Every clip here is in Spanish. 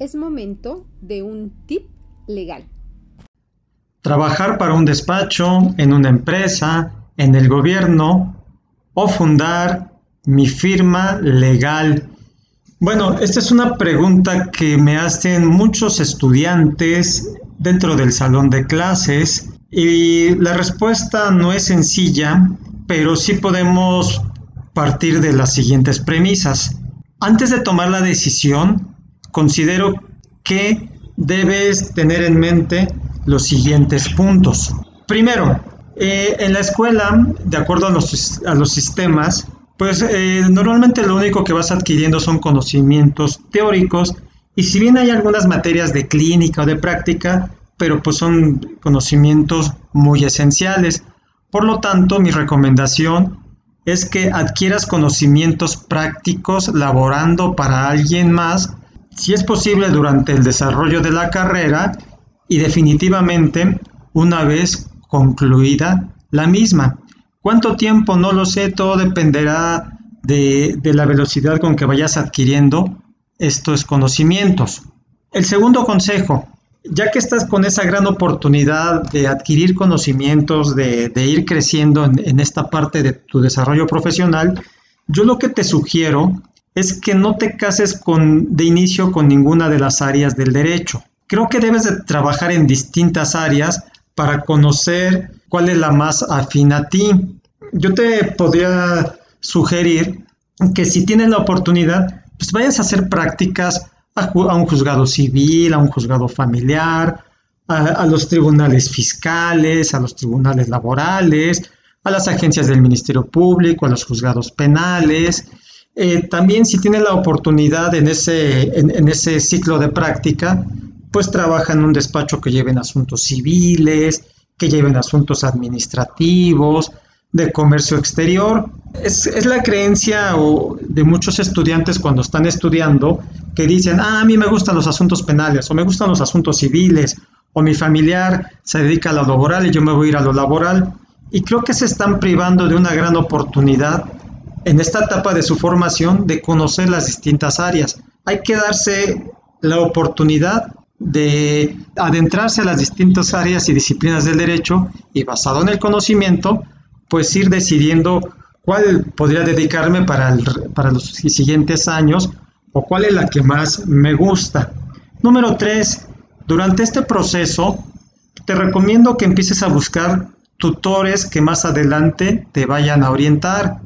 es momento de un tip legal. Trabajar para un despacho, en una empresa, en el gobierno o fundar mi firma legal. Bueno, esta es una pregunta que me hacen muchos estudiantes dentro del salón de clases y la respuesta no es sencilla, pero sí podemos partir de las siguientes premisas. Antes de tomar la decisión, considero que debes tener en mente los siguientes puntos. Primero, eh, en la escuela, de acuerdo a los, a los sistemas, pues eh, normalmente lo único que vas adquiriendo son conocimientos teóricos y si bien hay algunas materias de clínica o de práctica, pero pues son conocimientos muy esenciales. Por lo tanto, mi recomendación es que adquieras conocimientos prácticos laborando para alguien más, si es posible durante el desarrollo de la carrera y definitivamente una vez concluida la misma. ¿Cuánto tiempo? No lo sé, todo dependerá de, de la velocidad con que vayas adquiriendo estos conocimientos. El segundo consejo, ya que estás con esa gran oportunidad de adquirir conocimientos, de, ir creciendo en, esta parte de tu desarrollo profesional, yo lo que te sugiero es que no te cases de inicio con ninguna de las áreas del derecho. Creo que debes de trabajar en distintas áreas para conocer cuál es la más afín a ti. Yo te podría sugerir que si tienes la oportunidad, pues vayas a hacer prácticas a, un juzgado civil, a un juzgado familiar, a, los tribunales fiscales, a los tribunales laborales, a las agencias del Ministerio Público, a los juzgados penales. Eh, también si tiene la oportunidad en ese, en, ese ciclo de práctica, pues trabaja en un despacho que lleven asuntos civiles, que lleven asuntos administrativos, de comercio exterior. Es, la creencia de muchos estudiantes cuando están estudiando que dicen, ah, a mí me gustan los asuntos penales o me gustan los asuntos civiles o mi familiar se dedica a lo laboral y yo me voy a ir a lo laboral. Y creo que se están privando de una gran oportunidad en esta etapa de su formación de conocer las distintas áreas. Hay que darse la oportunidad de adentrarse a las distintas áreas y disciplinas del derecho y basado en el conocimiento, pues ir decidiendo cuál podría dedicarme para, para los siguientes años o cuál es la que más me gusta. Número 3. Durante este proceso, te recomiendo que empieces a buscar tutores que más adelante te vayan a orientar.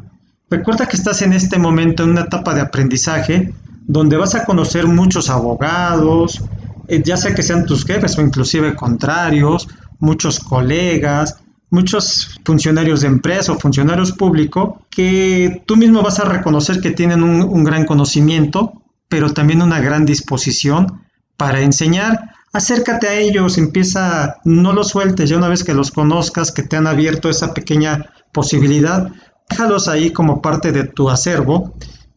Recuerda que estás en este momento en una etapa de aprendizaje donde vas a conocer muchos abogados, eh, ya sea que sean tus jefes o inclusive contrarios, muchos colegas, muchos funcionarios de empresa o funcionarios públicos que tú mismo vas a reconocer que tienen un, gran conocimiento, pero también una gran disposición para enseñar. Acércate a ellos, empieza, no los sueltes, ya una vez que los conozcas, que te han abierto esa pequeña posibilidad, déjalos ahí como parte de tu acervo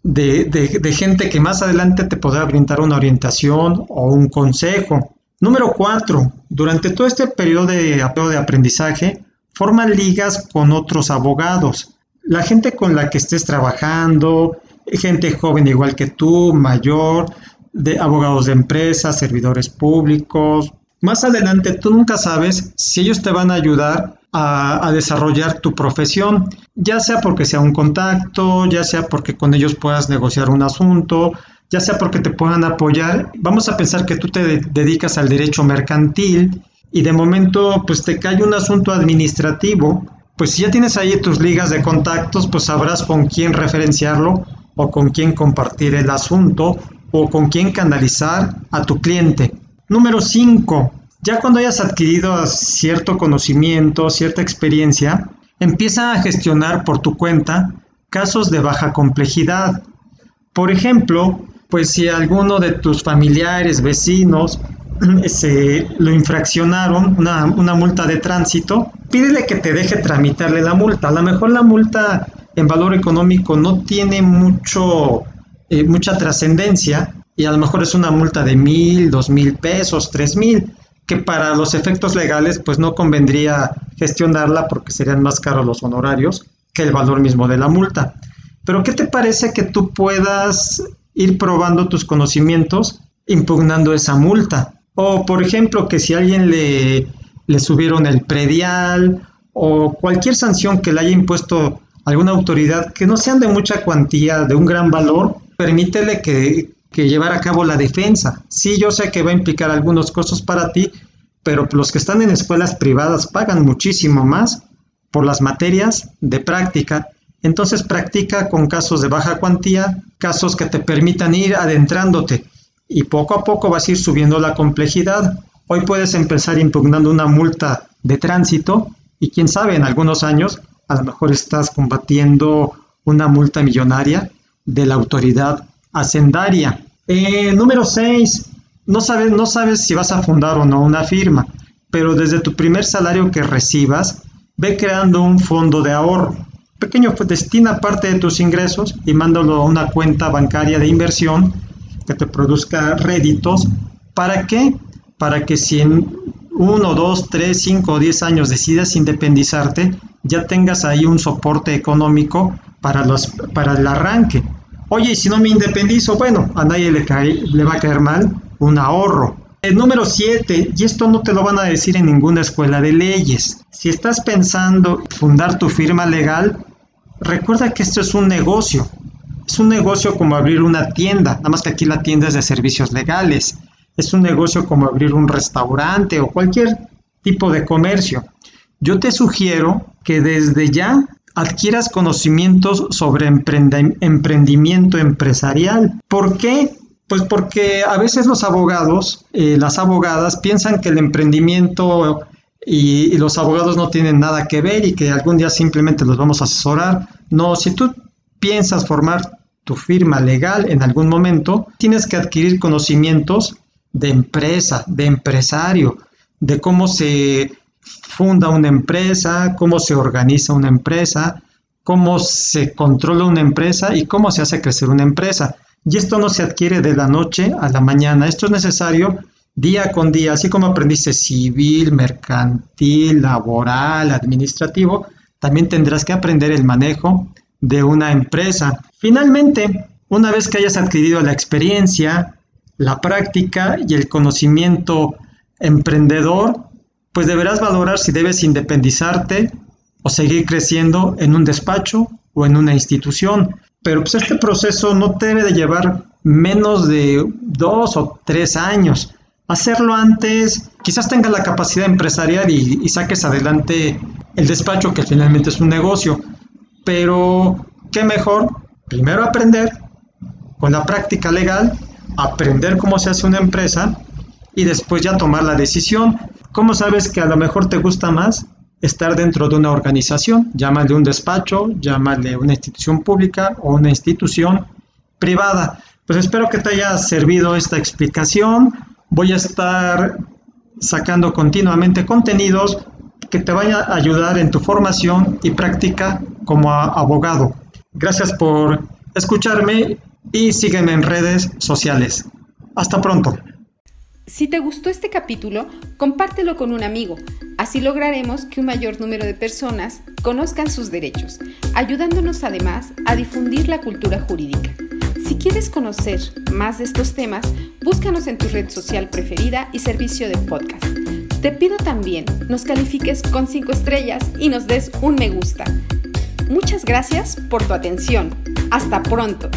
de, gente que más adelante te podrá brindar una orientación o un consejo. Número cuatro, durante todo este periodo de, de aprendizaje, forma ligas con otros abogados. La gente con la que estés trabajando, gente joven igual que tú, mayor, de abogados de empresas, servidores públicos. Más adelante tú nunca sabes si ellos te van a ayudar a, desarrollar tu profesión, ya sea porque sea un contacto, ya sea porque con ellos puedas negociar un asunto, ya sea porque te puedan apoyar. Vamos a pensar que tú te dedicas al derecho mercantil y de momento pues te cae un asunto administrativo, pues si ya tienes ahí tus ligas de contactos, pues sabrás con quién referenciarlo o con quién compartir el asunto o con quién canalizar a tu cliente. Número 5. Ya cuando hayas adquirido cierto conocimiento, cierta experiencia, empieza a gestionar por tu cuenta casos de baja complejidad. Por ejemplo, pues si alguno de tus familiares, vecinos se lo infraccionaron, una, multa de tránsito, pídele que te deje tramitarle la multa. A lo mejor la multa en valor económico no tiene mucho, eh, mucha trascendencia y a lo mejor es una multa de mil, dos mil pesos, tres mil, que para los efectos legales pues no convendría gestionarla porque serían más caros los honorarios que el valor mismo de la multa. Pero ¿qué te parece que tú puedas ir probando tus conocimientos impugnando esa multa. O, por ejemplo, que si alguien le, le subieron el predial o cualquier sanción que le haya impuesto alguna autoridad que no sean de mucha cuantía, de un gran valor, permítele que, que llevar a cabo la defensa. Sí, yo sé que va a implicar algunos costos para ti, pero los que están en escuelas privadas pagan muchísimo más por las materias de práctica. Entonces practica con casos de baja cuantía, casos que te permitan ir adentrándote y poco a poco vas a ir subiendo la complejidad. Hoy puedes empezar impugnando una multa de tránsito y quién sabe, en algunos años a lo mejor estás combatiendo una multa millonaria de la autoridad hacendaria. Eh, número 6. No sabes, no sabes si vas a fundar o no una firma, pero desde tu primer salario que recibas, ve creando un fondo de ahorro. Pequeño, pues, destina parte de tus ingresos y mándalo a una cuenta bancaria de inversión que te produzca réditos. ¿Para qué? Para que si en uno, dos, tres, cinco o diez años decidas independizarte, ya tengas ahí un soporte económico para, los, para el arranque. Oye, si no me independizo, bueno, a nadie le, le va a caer mal un ahorro. El número 7, y esto no te lo van a decir en ninguna escuela de leyes. Si estás pensando fundar tu firma legal, recuerda que esto es un negocio. Es un negocio como abrir una tienda, nada más que aquí la tienda es de servicios legales. Es un negocio como abrir un restaurante o cualquier tipo de comercio. Yo te sugiero que desde ya adquieras conocimientos sobre emprendimiento empresarial. ¿Por qué? Pues porque a veces los abogados, eh, las abogadas piensan que el emprendimiento y, y, los abogados no tienen nada que ver y que algún día simplemente los vamos a asesorar. No, si tú piensas formar tu firma legal en algún momento, tienes que adquirir conocimientos de empresa, de empresario, de cómo se funda una empresa, cómo se organiza una empresa, cómo se controla una empresa y cómo se hace crecer una empresa. Y esto no se adquiere de la noche a la mañana, esto es necesario día con día, así como aprendiste civil, mercantil, laboral, administrativo, también tendrás que aprender el manejo de una empresa. Finalmente, una vez que hayas adquirido la experiencia, la práctica y el conocimiento emprendedor, pues deberás valorar si debes independizarte o seguir creciendo en un despacho o en una institución. Pero pues este proceso no debe de llevar menos de dos o tres años. Hacerlo antes, quizás tengas la capacidad empresarial y, y saques adelante el despacho, que finalmente es un negocio. Pero, ¿qué mejor? Primero aprender con la práctica legal, aprender cómo se hace una empresa y después ya tomar la decisión. ¿Cómo sabes que a lo mejor te gusta más estar dentro de una organización? Llámale un despacho, llámale una institución pública o una institución privada. Pues espero que te haya servido esta explicación. Voy a estar sacando continuamente contenidos que te vaya a ayudar en tu formación y práctica como abogado. Gracias por escucharme y sígueme en redes sociales. Hasta pronto. Si te gustó este capítulo, compártelo con un amigo. Así lograremos que un mayor número de personas conozcan sus derechos, ayudándonos además a difundir la cultura jurídica. Si quieres conocer más de estos temas, búscanos en tu red social preferida y servicio de podcast. Te pido también nos califiques con 5 estrellas y nos des un me gusta. Muchas gracias por tu atención. Hasta pronto.